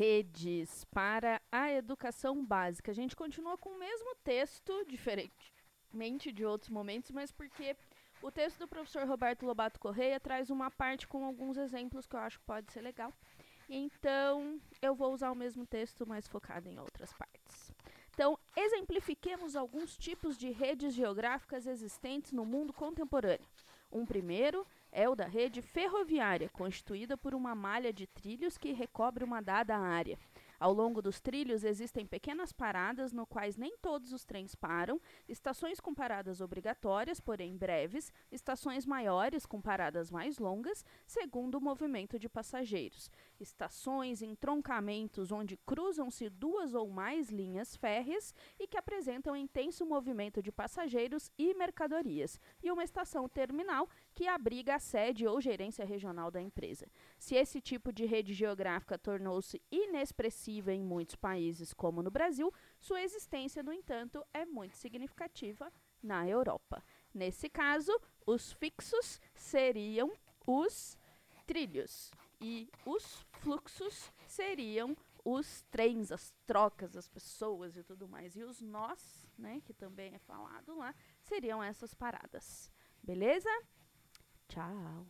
redes para a educação básica. A gente continua com o mesmo texto, diferentemente de outros momentos, mas porque o texto do professor Roberto Lobato Correia traz uma parte com alguns exemplos que eu acho que pode ser legal. Então, eu vou usar o mesmo texto, mas focado em outras partes. Então, exemplifiquemos alguns tipos de redes geográficas existentes no mundo contemporâneo. Um primeiro é o da rede ferroviária, constituída por uma malha de trilhos que recobre uma dada área. Ao longo dos trilhos existem pequenas paradas no quais nem todos os trens param, estações com paradas obrigatórias, porém breves, estações maiores com paradas mais longas, segundo o movimento de passageiros, estações, entroncamentos onde cruzam-se duas ou mais linhas férreas e que apresentam intenso movimento de passageiros e mercadorias, e uma estação terminal que abriga a sede ou gerência regional da empresa. Se esse tipo de rede geográfica tornou-se inexpressiva em muitos países, como no Brasil, sua existência, no entanto, é muito significativa na Europa. Nesse caso, os fixos seriam os trilhos e os fluxos seriam os trens, as trocas, as pessoas e tudo mais. E os nós, né, que também é falado lá, seriam essas paradas. Beleza? Tchau.